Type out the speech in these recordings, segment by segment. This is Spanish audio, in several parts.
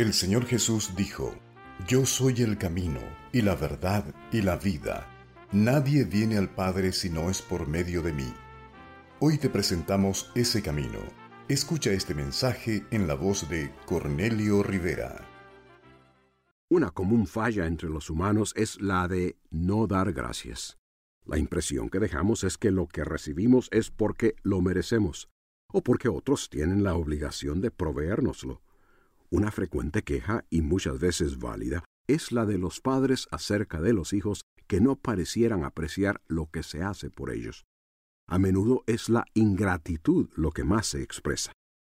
El Señor Jesús dijo, Yo soy el camino, y la verdad, y la vida. Nadie viene al Padre si no es por medio de mí. Hoy te presentamos ese camino. Escucha este mensaje en la voz de Cornelio Rivera. Una común falla entre los humanos es la de no dar gracias. La impresión que dejamos es que lo que recibimos es porque lo merecemos, o porque otros tienen la obligación de proveérnoslo. Una frecuente queja, y muchas veces válida, es la de los padres acerca de los hijos que no parecieran apreciar lo que se hace por ellos. A menudo es la ingratitud lo que más se expresa.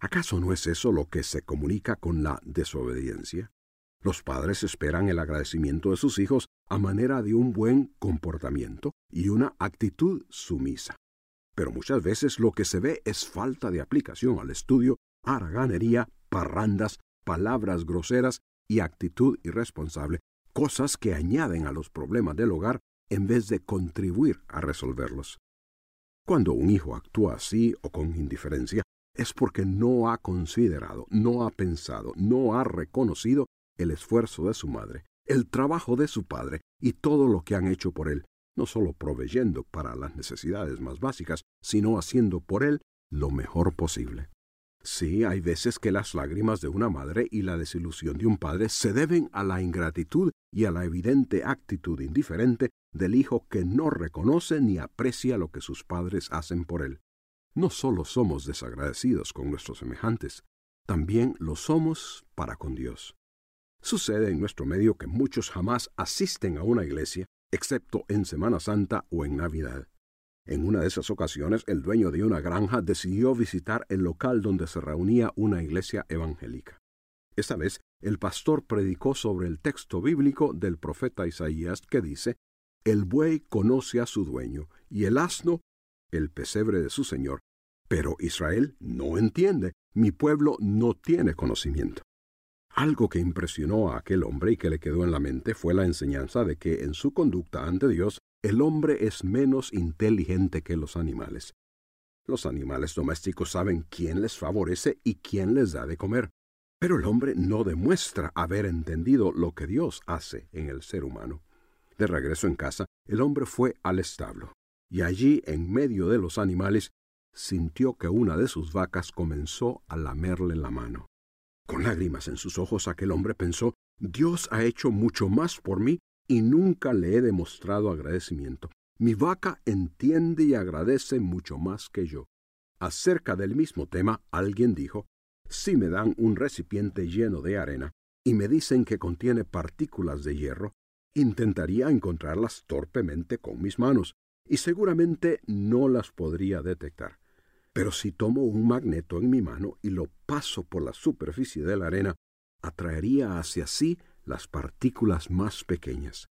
¿Acaso no es eso lo que se comunica con la desobediencia? Los padres esperan el agradecimiento de sus hijos a manera de un buen comportamiento y una actitud sumisa. Pero muchas veces lo que se ve es falta de aplicación al estudio, haraganería, parrandas, palabras groseras y actitud irresponsable, cosas que añaden a los problemas del hogar en vez de contribuir a resolverlos. Cuando un hijo actúa así o con indiferencia, es porque no ha considerado, no ha pensado, no ha reconocido el esfuerzo de su madre, el trabajo de su padre y todo lo que han hecho por él, no solo proveyendo para las necesidades más básicas, sino haciendo por él lo mejor posible. Sí, hay veces que las lágrimas de una madre y la desilusión de un padre se deben a la ingratitud y a la evidente actitud indiferente del hijo que no reconoce ni aprecia lo que sus padres hacen por él. No solo somos desagradecidos con nuestros semejantes, también lo somos para con Dios. Sucede en nuestro medio que muchos jamás asisten a una iglesia, excepto en Semana Santa o en Navidad. En una de esas ocasiones, el dueño de una granja decidió visitar el local donde se reunía una iglesia evangélica. Esta vez, el pastor predicó sobre el texto bíblico del profeta Isaías que dice, El buey conoce a su dueño, y el asno el pesebre de su señor. Pero Israel no entiende, mi pueblo no tiene conocimiento. Algo que impresionó a aquel hombre y que le quedó en la mente fue la enseñanza de que en su conducta ante Dios el hombre es menos inteligente que los animales. Los animales domésticos saben quién les favorece y quién les da de comer, pero el hombre no demuestra haber entendido lo que Dios hace en el ser humano. De regreso en casa, el hombre fue al establo, y allí, en medio de los animales, sintió que una de sus vacas comenzó a lamerle la mano. Con lágrimas en sus ojos aquel hombre pensó, Dios ha hecho mucho más por mí y nunca le he demostrado agradecimiento. Mi vaca entiende y agradece mucho más que yo. Acerca del mismo tema, alguien dijo, si me dan un recipiente lleno de arena y me dicen que contiene partículas de hierro, intentaría encontrarlas torpemente con mis manos, y seguramente no las podría detectar. Pero si tomo un magneto en mi mano y lo paso por la superficie de la arena, atraería hacia sí las partículas más pequeñas.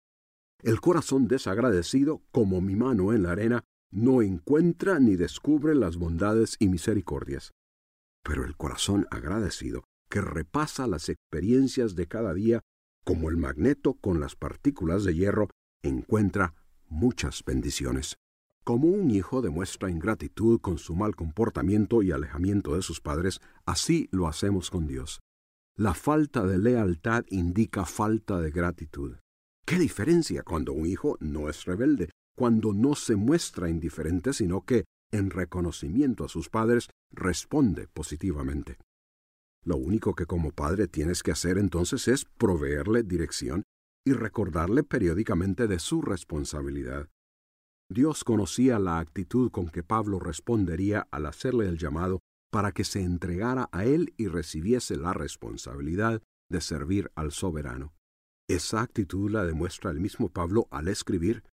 El corazón desagradecido, como mi mano en la arena, no encuentra ni descubre las bondades y misericordias. Pero el corazón agradecido, que repasa las experiencias de cada día, como el magneto con las partículas de hierro, encuentra muchas bendiciones. Como un hijo demuestra ingratitud con su mal comportamiento y alejamiento de sus padres, así lo hacemos con Dios. La falta de lealtad indica falta de gratitud. ¿Qué diferencia cuando un hijo no es rebelde, cuando no se muestra indiferente, sino que, en reconocimiento a sus padres, responde positivamente. Lo único que como padre tienes que hacer entonces es proveerle dirección y recordarle periódicamente de su responsabilidad. Dios conocía la actitud con que Pablo respondería al hacerle el llamado para que se entregara a él y recibiese la responsabilidad de servir al soberano. Esa actitud la demuestra el mismo Pablo al escribir,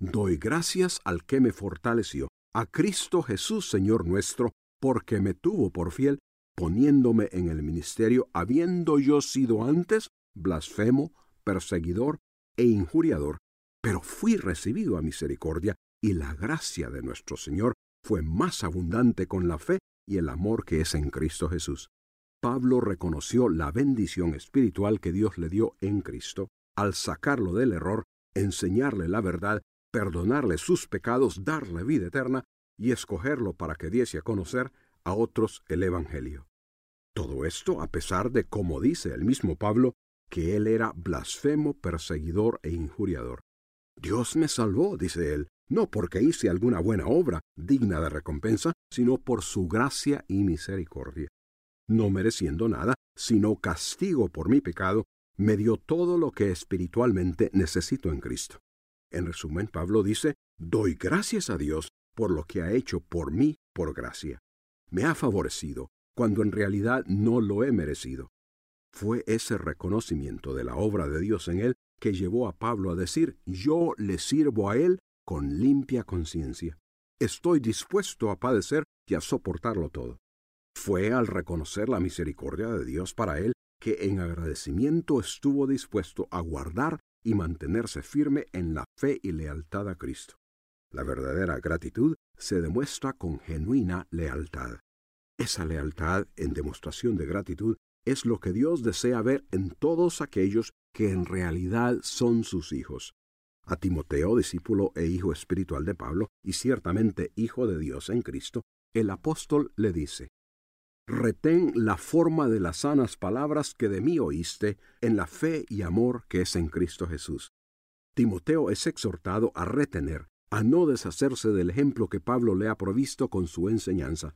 Doy gracias al que me fortaleció, a Cristo Jesús Señor nuestro, porque me tuvo por fiel, poniéndome en el ministerio, habiendo yo sido antes blasfemo, perseguidor e injuriador, pero fui recibido a misericordia, y la gracia de nuestro Señor fue más abundante con la fe y el amor que es en Cristo Jesús. Pablo reconoció la bendición espiritual que Dios le dio en Cristo al sacarlo del error, enseñarle la verdad, perdonarle sus pecados, darle vida eterna y escogerlo para que diese a conocer a otros el Evangelio. Todo esto a pesar de, como dice el mismo Pablo, que él era blasfemo, perseguidor e injuriador. Dios me salvó, dice él, no porque hice alguna buena obra digna de recompensa, sino por su gracia y misericordia. No mereciendo nada, sino castigo por mi pecado, me dio todo lo que espiritualmente necesito en Cristo. En resumen, Pablo dice, doy gracias a Dios por lo que ha hecho por mí por gracia. Me ha favorecido, cuando en realidad no lo he merecido. Fue ese reconocimiento de la obra de Dios en él que llevó a Pablo a decir, yo le sirvo a él con limpia conciencia. Estoy dispuesto a padecer y a soportarlo todo. Fue al reconocer la misericordia de Dios para él que en agradecimiento estuvo dispuesto a guardar y mantenerse firme en la fe y lealtad a Cristo. La verdadera gratitud se demuestra con genuina lealtad. Esa lealtad en demostración de gratitud es lo que Dios desea ver en todos aquellos que en realidad son sus hijos a Timoteo, discípulo e hijo espiritual de Pablo, y ciertamente hijo de Dios en Cristo, el apóstol le dice, Retén la forma de las sanas palabras que de mí oíste en la fe y amor que es en Cristo Jesús. Timoteo es exhortado a retener, a no deshacerse del ejemplo que Pablo le ha provisto con su enseñanza,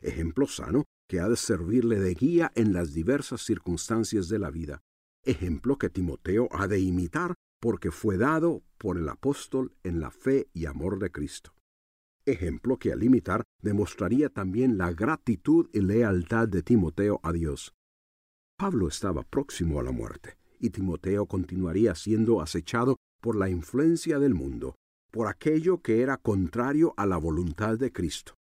ejemplo sano que ha de servirle de guía en las diversas circunstancias de la vida, ejemplo que Timoteo ha de imitar porque fue dado por el apóstol en la fe y amor de Cristo. Ejemplo que al imitar demostraría también la gratitud y lealtad de Timoteo a Dios. Pablo estaba próximo a la muerte, y Timoteo continuaría siendo acechado por la influencia del mundo, por aquello que era contrario a la voluntad de Cristo.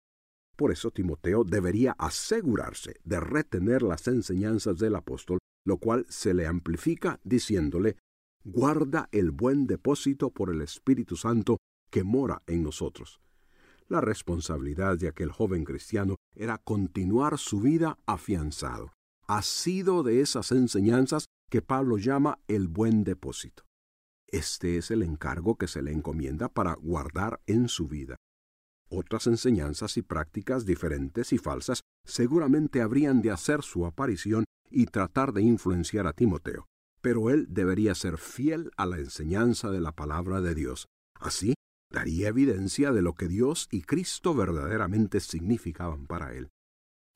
Por eso Timoteo debería asegurarse de retener las enseñanzas del apóstol, lo cual se le amplifica diciéndole guarda el buen depósito por el Espíritu Santo que mora en nosotros. La responsabilidad de aquel joven cristiano era continuar su vida afianzado, sido de esas enseñanzas que Pablo llama el buen depósito. Este es el encargo que se le encomienda para guardar en su vida. Otras enseñanzas y prácticas diferentes y falsas seguramente habrían de hacer su aparición y tratar de influenciar a Timoteo, pero él debería ser fiel a la enseñanza de la palabra de Dios. Así, daría evidencia de lo que Dios y Cristo verdaderamente significaban para él.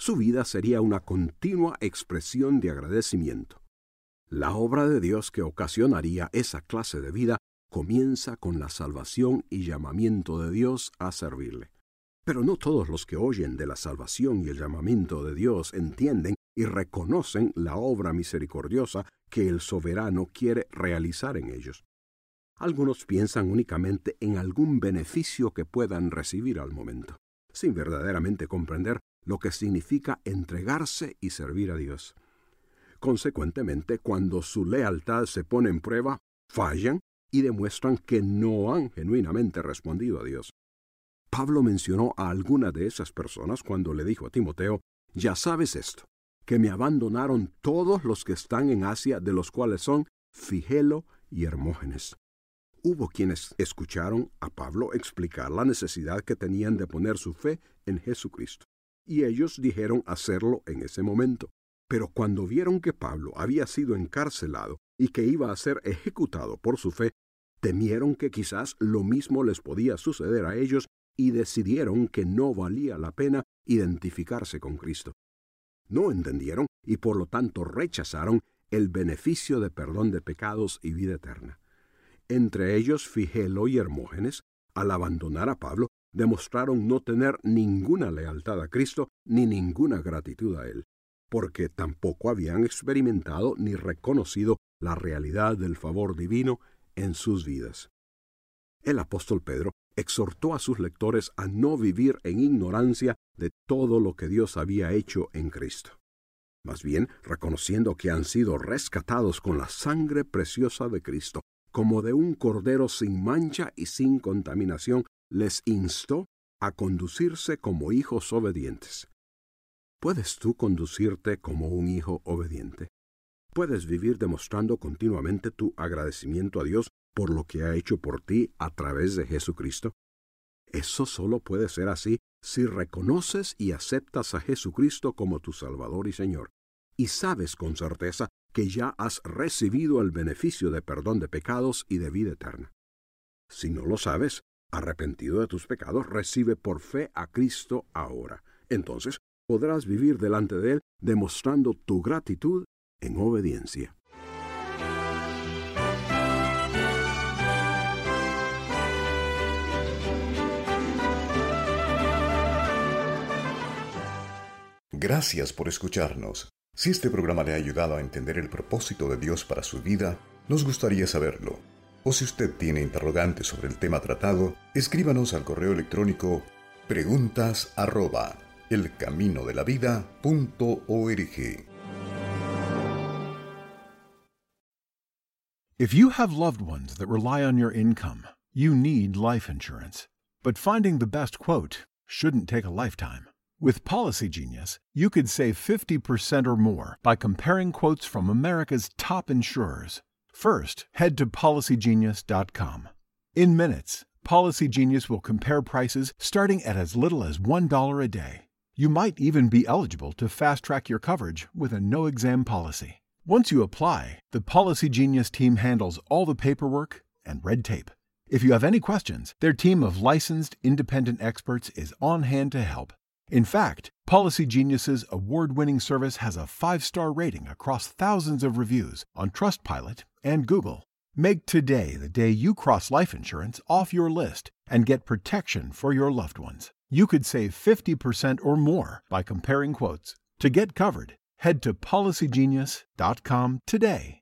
Su vida sería una continua expresión de agradecimiento. La obra de Dios que ocasionaría esa clase de vida comienza con la salvación y llamamiento de Dios a servirle. Pero no todos los que oyen de la salvación y el llamamiento de Dios entienden y reconocen la obra misericordiosa que el soberano quiere realizar en ellos. Algunos piensan únicamente en algún beneficio que puedan recibir al momento, sin verdaderamente comprender lo que significa entregarse y servir a Dios. Consecuentemente, cuando su lealtad se pone en prueba, fallan y demuestran que no han genuinamente respondido a Dios. Pablo mencionó a alguna de esas personas cuando le dijo a Timoteo, ya sabes esto, que me abandonaron todos los que están en Asia, de los cuales son Figelo y Hermógenes. Hubo quienes escucharon a Pablo explicar la necesidad que tenían de poner su fe en Jesucristo, y ellos dijeron hacerlo en ese momento. Pero cuando vieron que Pablo había sido encarcelado y que iba a ser ejecutado por su fe, temieron que quizás lo mismo les podía suceder a ellos y decidieron que no valía la pena identificarse con Cristo. No entendieron y por lo tanto rechazaron el beneficio de perdón de pecados y vida eterna. Entre ellos Figelo y Hermógenes, al abandonar a Pablo, demostraron no tener ninguna lealtad a Cristo ni ninguna gratitud a Él, porque tampoco habían experimentado ni reconocido la realidad del favor divino en sus vidas. El apóstol Pedro exhortó a sus lectores a no vivir en ignorancia de todo lo que Dios había hecho en Cristo. Más bien, reconociendo que han sido rescatados con la sangre preciosa de Cristo, como de un cordero sin mancha y sin contaminación, les instó a conducirse como hijos obedientes. ¿Puedes tú conducirte como un hijo obediente? ¿Puedes vivir demostrando continuamente tu agradecimiento a Dios por lo que ha hecho por ti a través de Jesucristo? Eso solo puede ser así si reconoces y aceptas a Jesucristo como tu Salvador y Señor, y sabes con certeza que ya has recibido el beneficio de perdón de pecados y de vida eterna. Si no lo sabes, arrepentido de tus pecados, recibe por fe a Cristo ahora. Entonces podrás vivir delante de Él demostrando tu gratitud en obediencia. Gracias por escucharnos. Si este programa le ha ayudado a entender el propósito de Dios para su vida, nos gustaría saberlo. O si usted tiene interrogantes sobre el tema tratado, escríbanos al correo electrónico preguntas arroba elcaminodelavida.org. If you have loved ones that rely on your income, you need life insurance. But finding the best quote shouldn't take a lifetime. With Policy Genius, you could save 50% or more by comparing quotes from America's top insurers. First, head to policygenius.com. In minutes, Policy Genius will compare prices starting at as little as $1 a day. You might even be eligible to fast track your coverage with a no exam policy. Once you apply, the Policy Genius team handles all the paperwork and red tape. If you have any questions, their team of licensed independent experts is on hand to help. In fact, Policy Genius's award-winning service has a 5-star rating across thousands of reviews on Trustpilot and Google. Make today the day you cross life insurance off your list and get protection for your loved ones. You could save 50% or more by comparing quotes. To get covered, head to policygenius.com today.